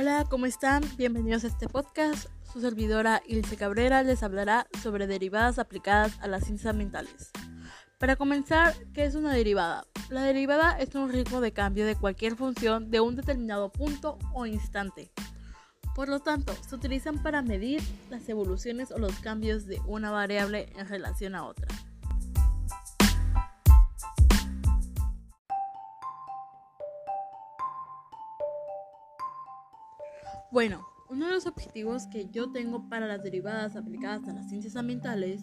Hola, ¿cómo están? Bienvenidos a este podcast. Su servidora Ilse Cabrera les hablará sobre derivadas aplicadas a las ciencias ambientales. Para comenzar, ¿qué es una derivada? La derivada es un ritmo de cambio de cualquier función de un determinado punto o instante. Por lo tanto, se utilizan para medir las evoluciones o los cambios de una variable en relación a otra. Bueno, uno de los objetivos que yo tengo para las derivadas aplicadas a las ciencias ambientales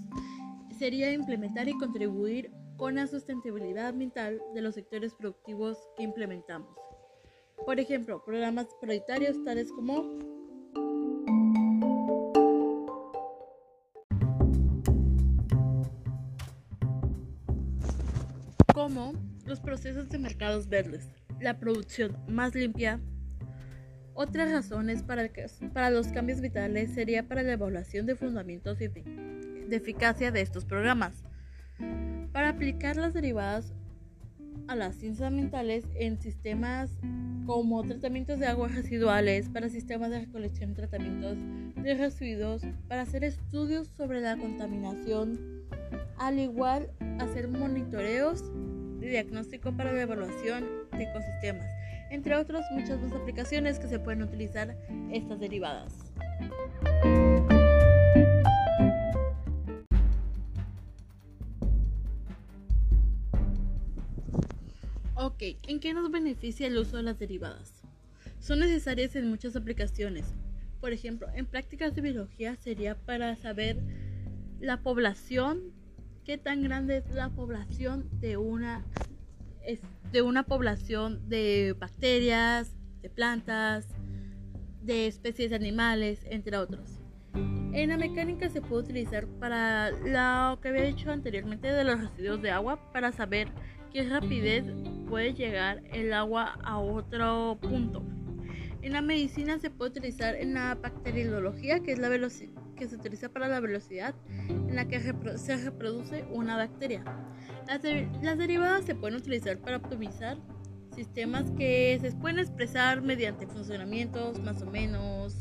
sería implementar y contribuir con la sustentabilidad ambiental de los sectores productivos que implementamos. Por ejemplo, programas prioritarios tales como como los procesos de mercados verdes, la producción más limpia, otras razones para, los cambios vitales sería para la evaluación de fundamentos de, de eficacia de estos programas. Para aplicar las derivadas a las ciencias ambientales en sistemas como tratamientos de aguas residuales, para sistemas de recolección y tratamientos de residuos, para hacer estudios sobre la contaminación, al igual hacer monitoreos de diagnóstico para la evaluación de ecosistemas entre otras muchas más aplicaciones que se pueden utilizar estas derivadas. Ok, ¿en qué nos beneficia el uso de las derivadas? Son necesarias en muchas aplicaciones. Por ejemplo, en prácticas de biología sería para saber la población, qué tan grande es la población de una de una población de bacterias, de plantas, de especies de animales, entre otros. En la mecánica se puede utilizar para lo que había dicho anteriormente de los residuos de agua para saber qué rapidez puede llegar el agua a otro punto. En la medicina se puede utilizar en la bacteriología, que es la que se utiliza para la velocidad en la que se reproduce una bacteria. Las, derivadas se pueden utilizar para optimizar sistemas que se pueden expresar mediante funcionamientos más o menos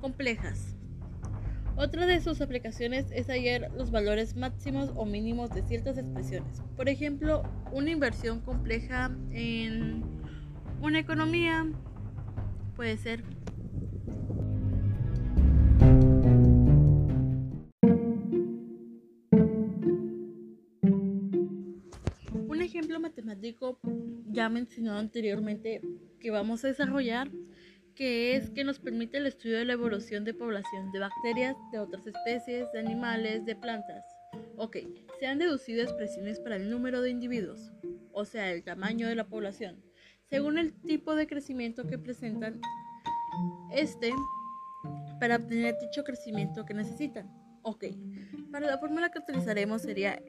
complejas. Otra de sus aplicaciones es hallar los valores máximos o mínimos de ciertas expresiones. Por ejemplo, una inversión compleja en una economía puede ser matemático ya mencionado anteriormente que vamos a desarrollar, que es que nos permite el estudio de la evolución de población de bacterias, de otras especies, de animales, de plantas. Ok, se han deducido expresiones para el número de individuos, o sea, el tamaño de la población, según el tipo de crecimiento que presentan este para obtener dicho crecimiento que necesitan. Ok, para la fórmula que utilizaremos sería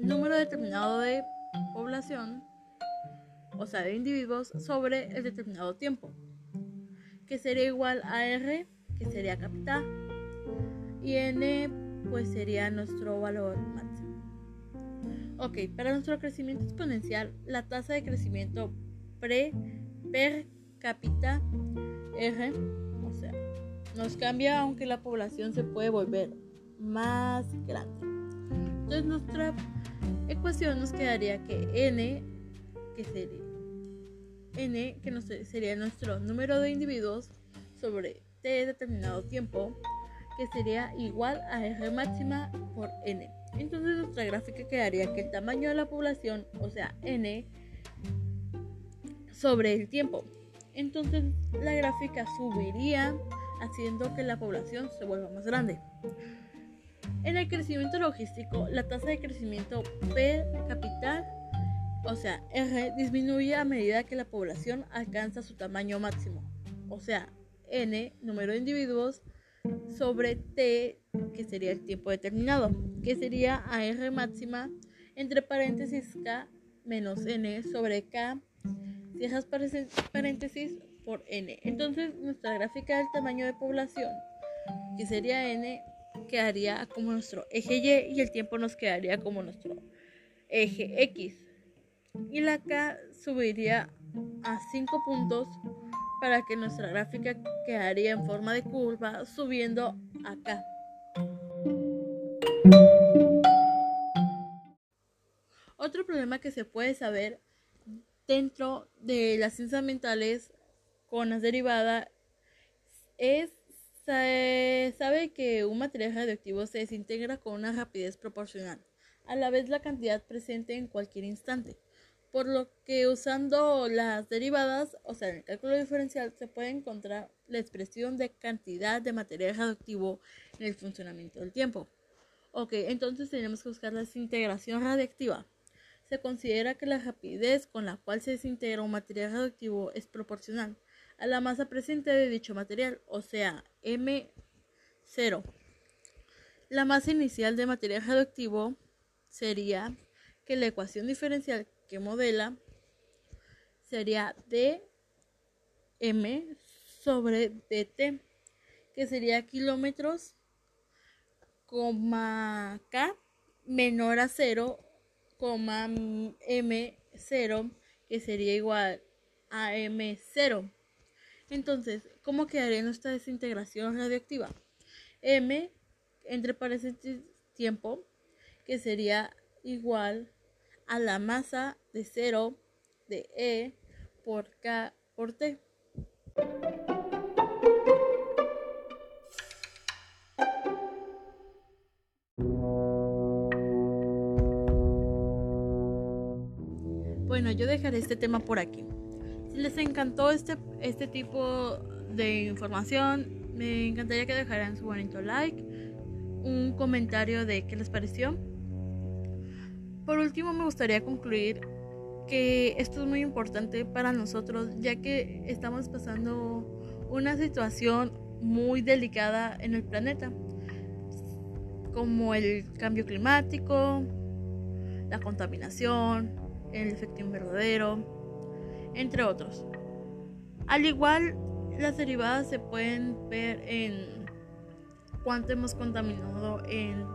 número determinado de población, o sea, de individuos, sobre el determinado tiempo, que sería igual a R, que sería capital, y N, pues sería nuestro valor máximo. Ok, para nuestro crecimiento exponencial, la tasa de crecimiento pre per cápita R, o sea, nos cambia aunque la población se puede volver más grande. Entonces nuestra ecuación nos quedaría que n, que sería n, que sería nuestro número de individuos sobre t determinado tiempo, que sería igual a r máxima por n. Entonces nuestra gráfica quedaría que el tamaño de la población, o sea, n, sobre el tiempo. Entonces la gráfica subiría haciendo que la población se vuelva más grande. En el crecimiento logístico, la tasa de crecimiento P capital, o sea, R, disminuye a medida que la población alcanza su tamaño máximo, o sea, N, número de individuos, sobre T, que sería el tiempo determinado, que sería AR máxima, entre paréntesis K menos N sobre K, cierras paréntesis por N. Entonces, nuestra gráfica del tamaño de población, que sería N, quedaría como nuestro eje Y y el tiempo nos quedaría como nuestro eje X. Y la K subiría a 5 puntos para que nuestra gráfica quedaría en forma de curva subiendo acá. Otro problema que se puede saber dentro de las ciencias ambientales con las derivadas es se sabe que un material radioactivo se desintegra con una rapidez proporcional a la vez la cantidad presente en cualquier instante, por lo que usando las derivadas, o sea, el cálculo diferencial, se puede encontrar la expresión de cantidad de material radioactivo en el funcionamiento del tiempo. Ok, entonces tenemos que buscar la desintegración radiactiva. Se considera que la rapidez con la cual se desintegra un material radioactivo es proporcional a la masa presente de dicho material, o sea, M0. La masa inicial de material radioactivo sería que la ecuación diferencial que modela sería dm sobre dt, que sería kilómetros, coma k menor a 0, coma m0, que sería igual a m0. Entonces, ¿cómo quedaría nuestra desintegración radioactiva? m, entre paréntesis, tiempo, que sería igual a la masa de 0 de E por K por T. Bueno, yo dejaré este tema por aquí. Les encantó este, este tipo de información, me encantaría que dejaran su bonito like, un comentario de qué les pareció. Por último, me gustaría concluir que esto es muy importante para nosotros, ya que estamos pasando una situación muy delicada en el planeta, como el cambio climático, la contaminación, el efecto invernadero, entre otros. Al igual, las derivadas se pueden ver en cuánto hemos contaminado en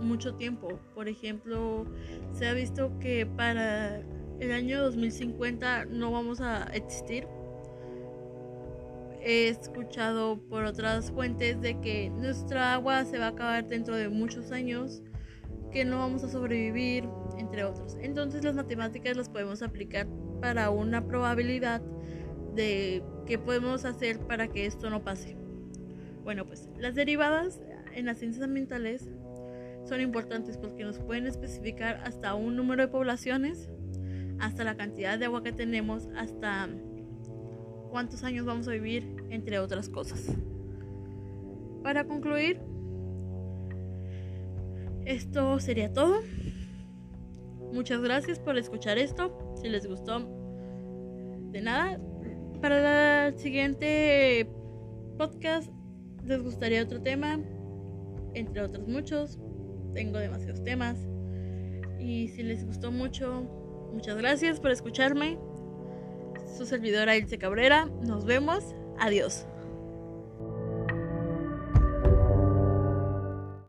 mucho tiempo. Por ejemplo, se ha visto que para el año 2050 no vamos a existir. He escuchado por otras fuentes de que nuestra agua se va a acabar dentro de muchos años, que no vamos a sobrevivir, entre otros. Entonces las matemáticas las podemos aplicar para una probabilidad de qué podemos hacer para que esto no pase. Bueno, pues las derivadas en las ciencias ambientales son importantes porque nos pueden especificar hasta un número de poblaciones, hasta la cantidad de agua que tenemos, hasta cuántos años vamos a vivir, entre otras cosas. Para concluir, esto sería todo. Muchas gracias por escuchar esto. Si les gustó, de nada. Para el siguiente podcast les gustaría otro tema, entre otros muchos tengo demasiados temas. Y si les gustó mucho, muchas gracias por escucharme. Su servidora Ilse Cabrera. Nos vemos. Adiós.